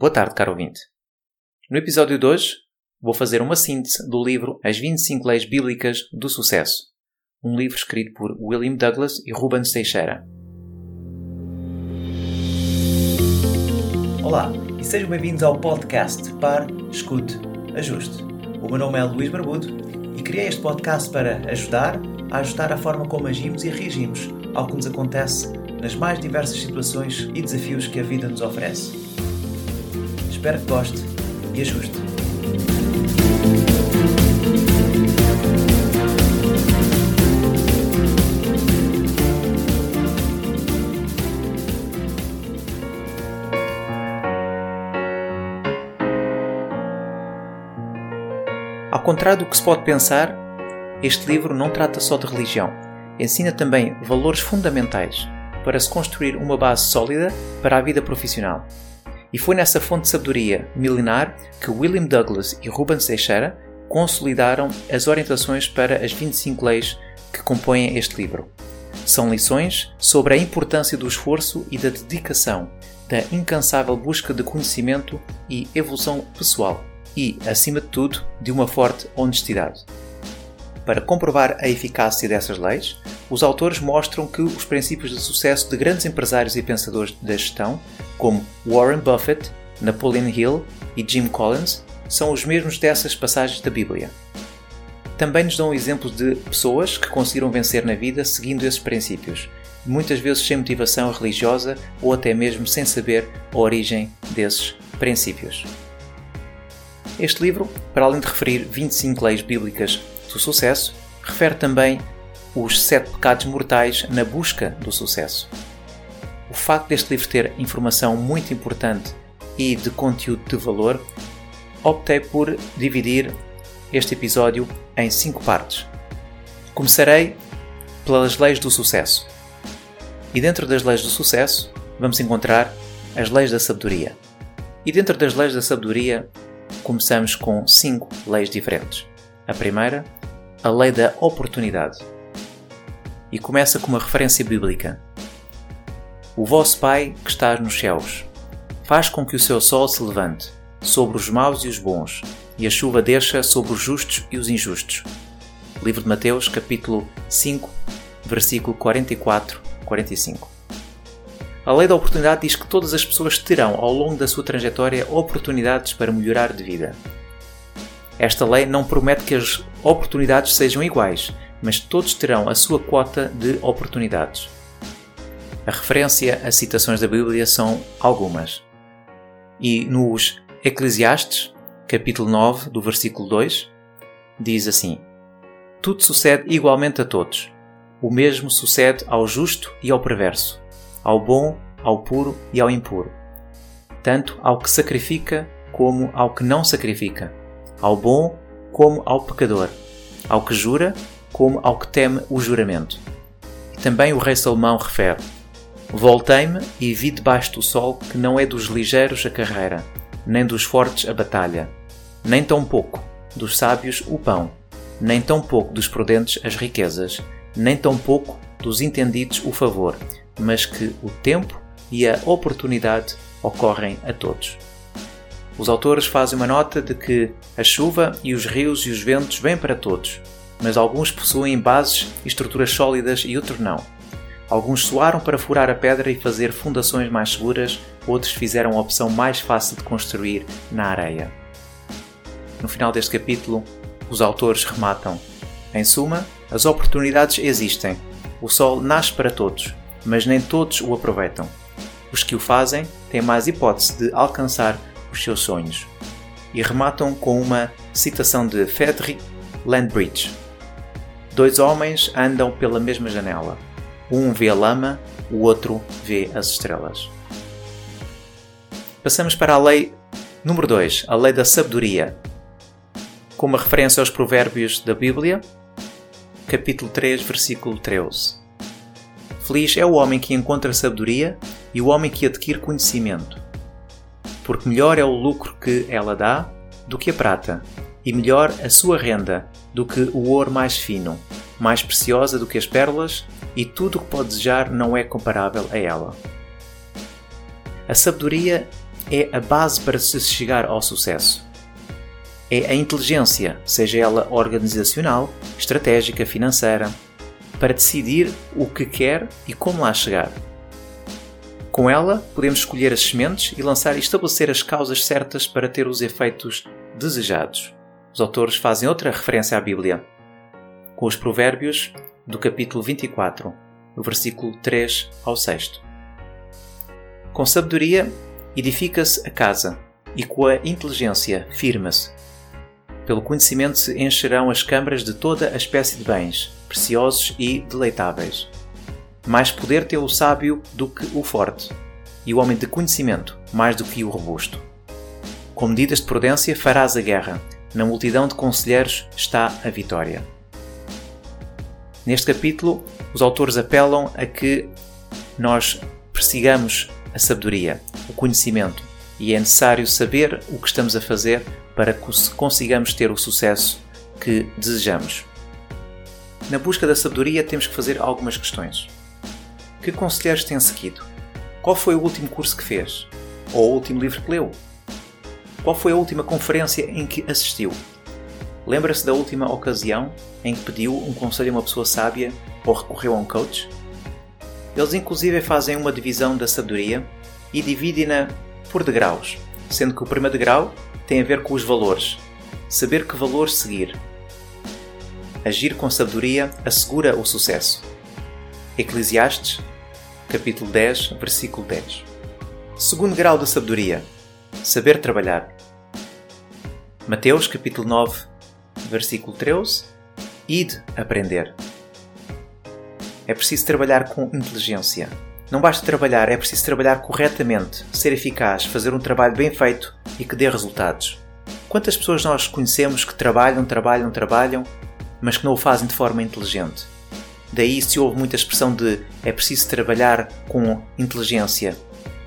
Boa tarde, caro ouvinte. No episódio de hoje, vou fazer uma síntese do livro As 25 Leis Bíblicas do Sucesso, um livro escrito por William Douglas e Rubens Teixeira. Olá e sejam bem-vindos ao podcast Par, Escute, Ajuste. O meu nome é Luís Barbudo e criei este podcast para ajudar a ajustar a forma como agimos e reagimos ao que nos acontece nas mais diversas situações e desafios que a vida nos oferece. Espero que goste e ajuste. Ao contrário do que se pode pensar, este livro não trata só de religião. Ensina também valores fundamentais para se construir uma base sólida para a vida profissional. E foi nessa fonte de sabedoria milenar que William Douglas e Rubens Teixeira consolidaram as orientações para as 25 leis que compõem este livro. São lições sobre a importância do esforço e da dedicação, da incansável busca de conhecimento e evolução pessoal e, acima de tudo, de uma forte honestidade. Para comprovar a eficácia dessas leis, os autores mostram que os princípios de sucesso de grandes empresários e pensadores da gestão, como Warren Buffett, Napoleon Hill e Jim Collins, são os mesmos dessas passagens da Bíblia. Também nos dão exemplos de pessoas que conseguiram vencer na vida seguindo esses princípios, muitas vezes sem motivação religiosa ou até mesmo sem saber a origem desses princípios. Este livro, para além de referir 25 leis bíblicas do sucesso, refere também os sete pecados mortais na busca do sucesso. O facto deste livro ter informação muito importante e de conteúdo de valor, optei por dividir este episódio em cinco partes. Começarei pelas leis do sucesso. E dentro das leis do sucesso, vamos encontrar as leis da sabedoria. E dentro das leis da sabedoria, começamos com cinco leis diferentes. A primeira, a lei da oportunidade e começa com uma referência bíblica. O vosso Pai que estás nos céus, faz com que o seu sol se levante sobre os maus e os bons, e a chuva desça sobre os justos e os injustos. Livro de Mateus, capítulo 5, versículo 44-45. A lei da oportunidade diz que todas as pessoas terão, ao longo da sua trajetória, oportunidades para melhorar de vida. Esta lei não promete que as oportunidades sejam iguais, mas todos terão a sua quota de oportunidades. A referência a citações da Bíblia são algumas. E nos Eclesiastes, capítulo 9, do versículo 2, diz assim: Tudo sucede igualmente a todos. O mesmo sucede ao justo e ao perverso, ao bom, ao puro e ao impuro. Tanto ao que sacrifica como ao que não sacrifica, ao bom como ao pecador, ao que jura como ao que teme o juramento. E também o rei Salomão refere: Voltei-me e vi debaixo do sol que não é dos ligeiros a carreira, nem dos fortes a batalha, nem tão pouco dos sábios o pão, nem tão pouco dos prudentes as riquezas, nem tão pouco dos entendidos o favor, mas que o tempo e a oportunidade ocorrem a todos. Os autores fazem uma nota de que a chuva e os rios e os ventos vêm para todos, mas alguns possuem bases e estruturas sólidas e outros não. Alguns soaram para furar a pedra e fazer fundações mais seguras, outros fizeram a opção mais fácil de construir na areia. No final deste capítulo, os autores rematam: Em suma, as oportunidades existem. O sol nasce para todos, mas nem todos o aproveitam. Os que o fazem têm mais hipótese de alcançar os seus sonhos. E rematam com uma citação de Frederick Landbridge, Dois homens andam pela mesma janela. Um vê a lama, o outro vê as estrelas. Passamos para a lei número 2, a lei da sabedoria. Com uma referência aos provérbios da Bíblia, capítulo 3, versículo 13. Feliz é o homem que encontra sabedoria e o homem que adquire conhecimento, porque melhor é o lucro que ela dá do que a prata, e melhor a sua renda do que o ouro mais fino, mais preciosa do que as pérolas, e tudo o que pode desejar não é comparável a ela. A sabedoria é a base para se chegar ao sucesso. É a inteligência, seja ela organizacional, estratégica, financeira, para decidir o que quer e como lá chegar. Com ela, podemos escolher as sementes e lançar e estabelecer as causas certas para ter os efeitos desejados. Os autores fazem outra referência à Bíblia, com os Provérbios do capítulo 24, do versículo 3 ao 6. Com sabedoria edifica-se a casa, e com a inteligência firma-se. Pelo conhecimento se encherão as câmaras de toda a espécie de bens, preciosos e deleitáveis. Mais poder tem o sábio do que o forte, e o homem de conhecimento mais do que o robusto. Com medidas de prudência farás a guerra, na multidão de conselheiros está a vitória. Neste capítulo, os autores apelam a que nós persigamos a sabedoria, o conhecimento, e é necessário saber o que estamos a fazer para que consigamos ter o sucesso que desejamos. Na busca da sabedoria, temos que fazer algumas questões. Que conselheiros tem seguido? Qual foi o último curso que fez? Ou o último livro que leu? Qual foi a última conferência em que assistiu? Lembra-se da última ocasião em que pediu um conselho a uma pessoa sábia ou recorreu a um coach? Eles inclusive fazem uma divisão da sabedoria e dividem-na por degraus, sendo que o primeiro degrau tem a ver com os valores, saber que valores seguir. Agir com sabedoria assegura o sucesso. Eclesiastes, capítulo 10, versículo 10. Segundo grau da sabedoria, saber trabalhar. Mateus, capítulo 9, versículo 13. Ide aprender. É preciso trabalhar com inteligência. Não basta trabalhar, é preciso trabalhar corretamente, ser eficaz, fazer um trabalho bem feito e que dê resultados. Quantas pessoas nós conhecemos que trabalham, trabalham, trabalham, mas que não o fazem de forma inteligente? Daí se houve muita expressão de é preciso trabalhar com inteligência,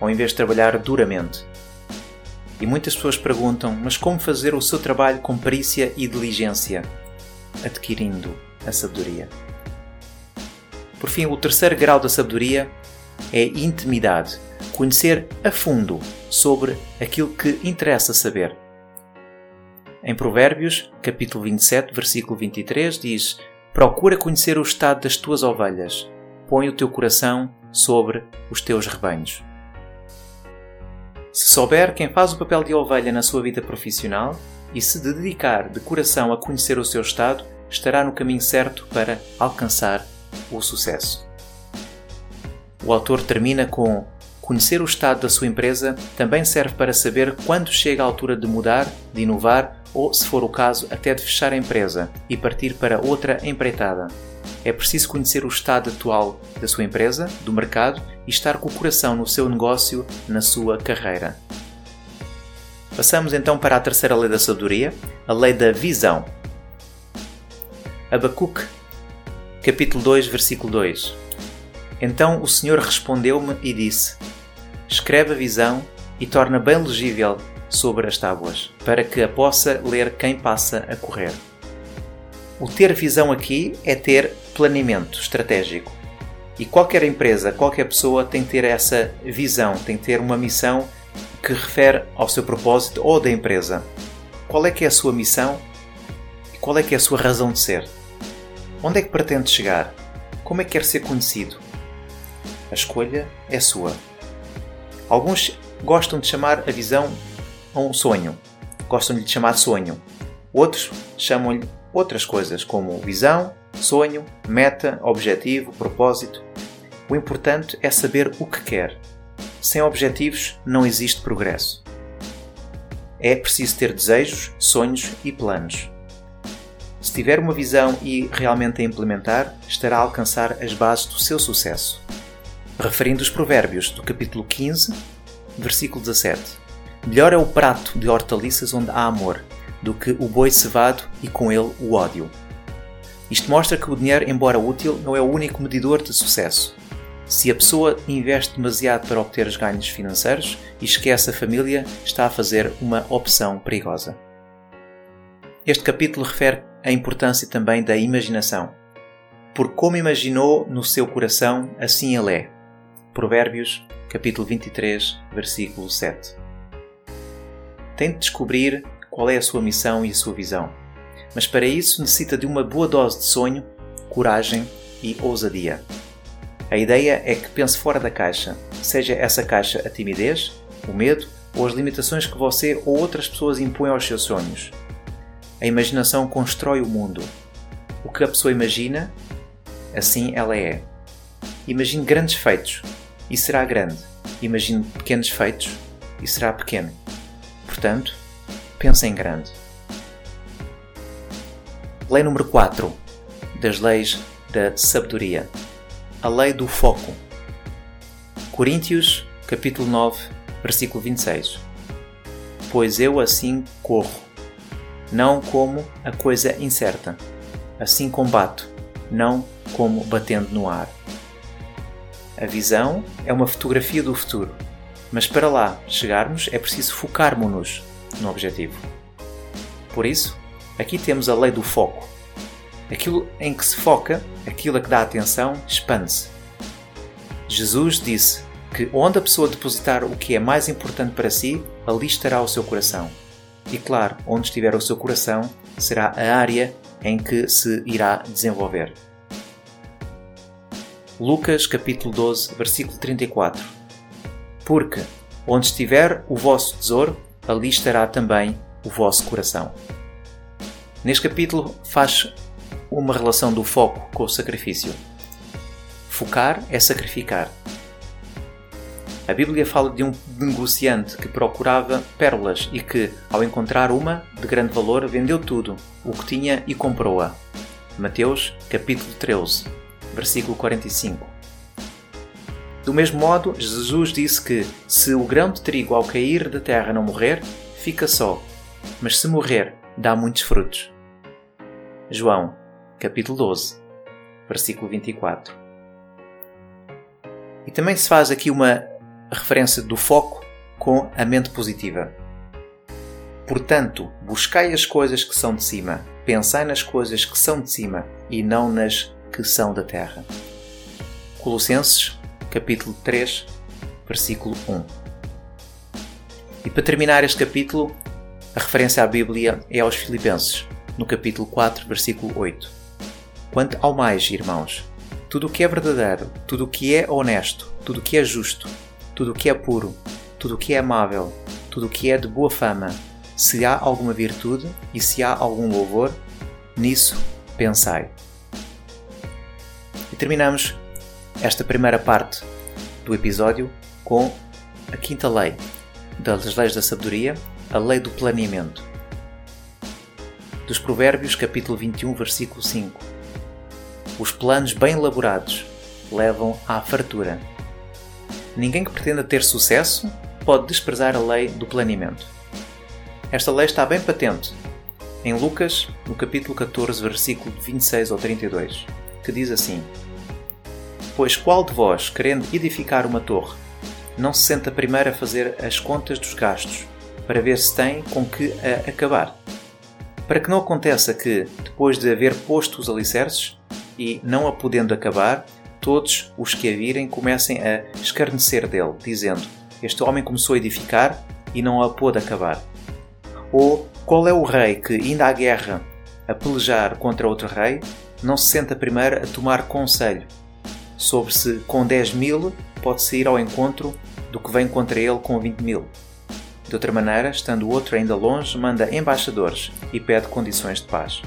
ao invés de trabalhar duramente. E muitas pessoas perguntam: mas como fazer o seu trabalho com perícia e diligência? Adquirindo a sabedoria. Por fim, o terceiro grau da sabedoria é intimidade, conhecer a fundo sobre aquilo que interessa saber. Em Provérbios, capítulo 27, versículo 23, diz: Procura conhecer o estado das tuas ovelhas, põe o teu coração sobre os teus rebanhos. Se souber quem faz o papel de ovelha na sua vida profissional e se dedicar de coração a conhecer o seu estado, estará no caminho certo para alcançar o sucesso. O autor termina com: Conhecer o estado da sua empresa também serve para saber quando chega a altura de mudar, de inovar ou, se for o caso, até de fechar a empresa e partir para outra empreitada. É preciso conhecer o estado atual da sua empresa, do mercado e estar com o coração no seu negócio, na sua carreira. Passamos então para a terceira lei da sabedoria, a lei da visão. Abacuque capítulo 2, versículo 2. Então o Senhor respondeu-me e disse: Escreve a visão e torna bem legível sobre as tábuas, para que a possa ler quem passa a correr. O ter visão aqui é ter planeamento estratégico. E qualquer empresa, qualquer pessoa tem que ter essa visão, tem que ter uma missão que refere ao seu propósito ou da empresa. Qual é que é a sua missão e qual é que é a sua razão de ser? Onde é que pretende chegar? Como é que quer ser conhecido? A escolha é sua. Alguns gostam de chamar a visão a um sonho. Gostam de chamar sonho. Outros chamam-lhe outras coisas, como visão, sonho, meta, objetivo, propósito. O importante é saber o que quer. Sem objetivos não existe progresso. É preciso ter desejos, sonhos e planos. Se tiver uma visão e realmente a implementar, estará a alcançar as bases do seu sucesso. Referindo os Provérbios do capítulo 15, versículo 17: Melhor é o prato de hortaliças onde há amor, do que o boi cevado e com ele o ódio. Isto mostra que o dinheiro, embora útil, não é o único medidor de sucesso. Se a pessoa investe demasiado para obter os ganhos financeiros e esquece a família, está a fazer uma opção perigosa. Este capítulo refere a importância também da imaginação. Por como imaginou no seu coração, assim ele é. Provérbios, capítulo 23, versículo 7. tem de descobrir qual é a sua missão e a sua visão. Mas para isso necessita de uma boa dose de sonho, coragem e ousadia. A ideia é que pense fora da caixa, seja essa caixa a timidez, o medo ou as limitações que você ou outras pessoas impõem aos seus sonhos. A imaginação constrói o mundo. O que a pessoa imagina, assim ela é. Imagine grandes feitos e será grande. Imagine pequenos feitos e será pequeno. Portanto, pense em grande. Lei número 4 das leis da sabedoria. A lei do foco. Coríntios, capítulo 9, versículo 26. Pois eu assim corro, não como a coisa incerta, assim combato, não como batendo no ar. A visão é uma fotografia do futuro, mas para lá chegarmos é preciso focarmos-nos no objetivo. Por isso, aqui temos a lei do foco. Aquilo em que se foca, aquilo a que dá atenção, expande-se. Jesus disse que onde a pessoa depositar o que é mais importante para si, ali estará o seu coração. E claro, onde estiver o seu coração, será a área em que se irá desenvolver. Lucas capítulo 12, versículo 34. Porque onde estiver o vosso tesouro, ali estará também o vosso coração. Neste capítulo faz uma relação do foco com o sacrifício. Focar é sacrificar. A Bíblia fala de um negociante que procurava pérolas e que, ao encontrar uma de grande valor, vendeu tudo o que tinha e comprou-a. Mateus, capítulo 13, versículo 45. Do mesmo modo, Jesus disse que se o grão de trigo ao cair da terra não morrer, fica só, mas se morrer, dá muitos frutos. João, capítulo 12, versículo 24. E também se faz aqui uma referência do foco com a mente positiva. Portanto, buscai as coisas que são de cima, pensai nas coisas que são de cima e não nas que são da terra. Colossenses, capítulo 3, versículo 1. E para terminar este capítulo, a referência à Bíblia é aos Filipenses, no capítulo 4, versículo 8. Quanto ao mais, irmãos, tudo o que é verdadeiro, tudo o que é honesto, tudo o que é justo, tudo o que é puro, tudo o que é amável, tudo o que é de boa fama, se há alguma virtude e se há algum louvor, nisso pensai. E terminamos esta primeira parte do episódio com a quinta lei das leis da sabedoria, a lei do planeamento. Dos Provérbios, capítulo 21, versículo 5. Os planos bem elaborados levam à fartura. Ninguém que pretenda ter sucesso pode desprezar a lei do planeamento. Esta lei está bem patente em Lucas, no capítulo 14, versículo 26 ao 32, que diz assim: Pois qual de vós, querendo edificar uma torre, não se senta primeiro a fazer as contas dos gastos, para ver se tem com que a acabar? Para que não aconteça que, depois de haver posto os alicerces, e não a podendo acabar, todos os que a virem comecem a escarnecer dele, dizendo: Este homem começou a edificar e não a pôde acabar. Ou qual é o rei que, indo à guerra a pelejar contra outro rei, não se senta primeiro a tomar conselho sobre se com 10 mil pode sair ao encontro do que vem contra ele com 20 mil. De outra maneira, estando o outro ainda longe, manda embaixadores e pede condições de paz.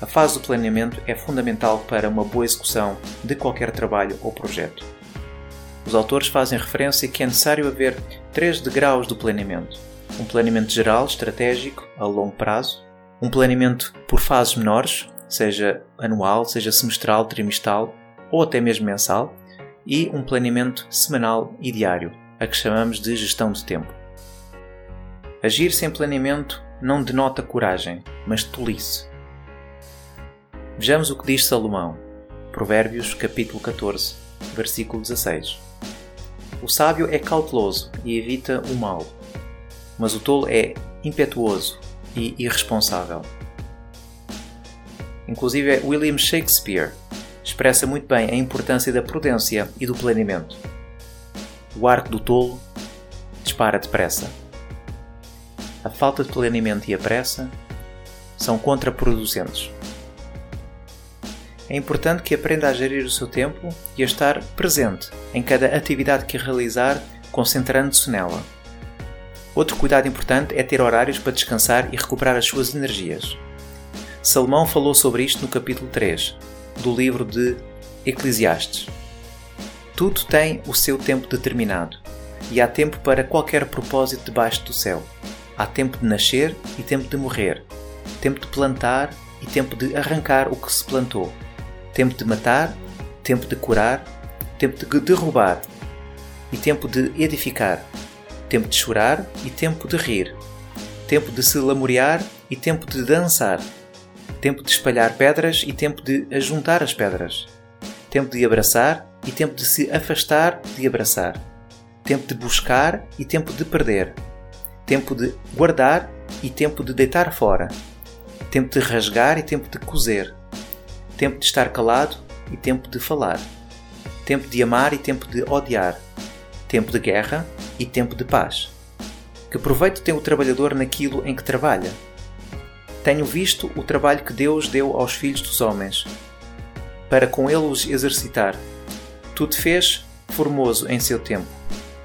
A fase do planeamento é fundamental para uma boa execução de qualquer trabalho ou projeto. Os autores fazem referência que é necessário haver três degraus do planeamento: um planeamento geral, estratégico, a longo prazo, um planeamento por fases menores, seja anual, seja semestral, trimestral ou até mesmo mensal, e um planeamento semanal e diário, a que chamamos de gestão de tempo. Agir sem planeamento não denota coragem, mas tolice. Vejamos o que diz Salomão, Provérbios capítulo 14, versículo 16. O sábio é cauteloso e evita o mal, mas o tolo é impetuoso e irresponsável. Inclusive, William Shakespeare expressa muito bem a importância da prudência e do planeamento. O arco do tolo dispara depressa. a falta de planeamento e a pressa são contraproducentes. É importante que aprenda a gerir o seu tempo e a estar presente em cada atividade que realizar, concentrando-se nela. Outro cuidado importante é ter horários para descansar e recuperar as suas energias. Salomão falou sobre isto no capítulo 3 do livro de Eclesiastes. Tudo tem o seu tempo determinado e há tempo para qualquer propósito debaixo do céu. Há tempo de nascer e tempo de morrer, tempo de plantar e tempo de arrancar o que se plantou, tempo de matar, tempo de curar, tempo de derrubar e tempo de edificar, tempo de chorar e tempo de rir, tempo de se lamorear e tempo de dançar, tempo de espalhar pedras e tempo de ajuntar as pedras, tempo de abraçar e tempo de se afastar de abraçar, tempo de buscar e tempo de perder, tempo de guardar e tempo de deitar fora, tempo de rasgar e tempo de coser, tempo de estar calado e tempo de falar, tempo de amar e tempo de odiar, tempo de guerra e tempo de paz. Que proveito tem o trabalhador naquilo em que trabalha? Tenho visto o trabalho que Deus deu aos filhos dos homens, para com ele os exercitar. Tudo fez formoso em seu tempo.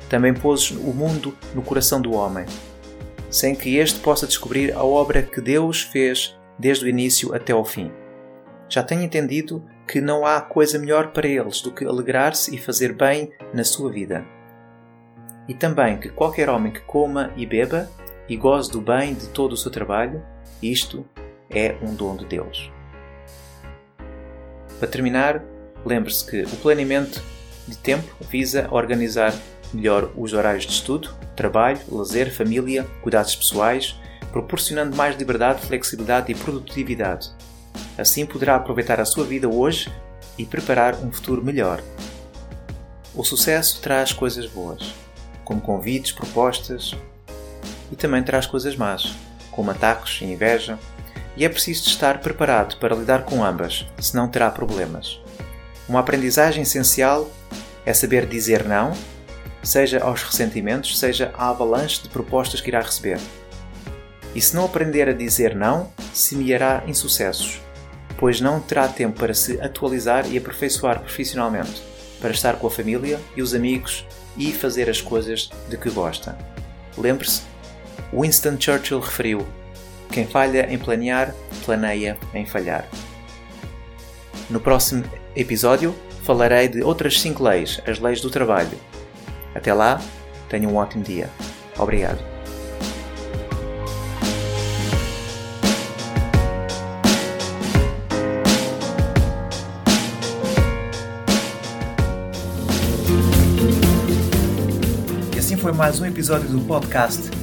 Também pôs o mundo no coração do homem, sem que este possa descobrir a obra que Deus fez desde o início até ao fim. Já tenho entendido que não há coisa melhor para eles do que alegrar-se e fazer bem na sua vida. E também que qualquer homem que coma e beba e goze do bem de todo o seu trabalho, isto é um dom de Deus. Para terminar, lembre-se que o planeamento de tempo visa organizar melhor os horários de estudo, trabalho, lazer, família, cuidados pessoais, proporcionando mais liberdade, flexibilidade e produtividade. Assim poderá aproveitar a sua vida hoje e preparar um futuro melhor. O sucesso traz coisas boas, como convites, propostas, e também traz coisas más, como ataques e inveja, e é preciso estar preparado para lidar com ambas, senão terá problemas. Uma aprendizagem essencial é saber dizer não, seja aos ressentimentos, seja à avalanche de propostas que irá receber. E se não aprender a dizer não, semeará insucessos, pois não terá tempo para se atualizar e aperfeiçoar profissionalmente, para estar com a família e os amigos e fazer as coisas de que gosta. Lembre-se Winston Churchill referiu: Quem falha em planear, planeia em falhar. No próximo episódio falarei de outras 5 leis, as leis do trabalho. Até lá, tenha um ótimo dia. Obrigado. E assim foi mais um episódio do podcast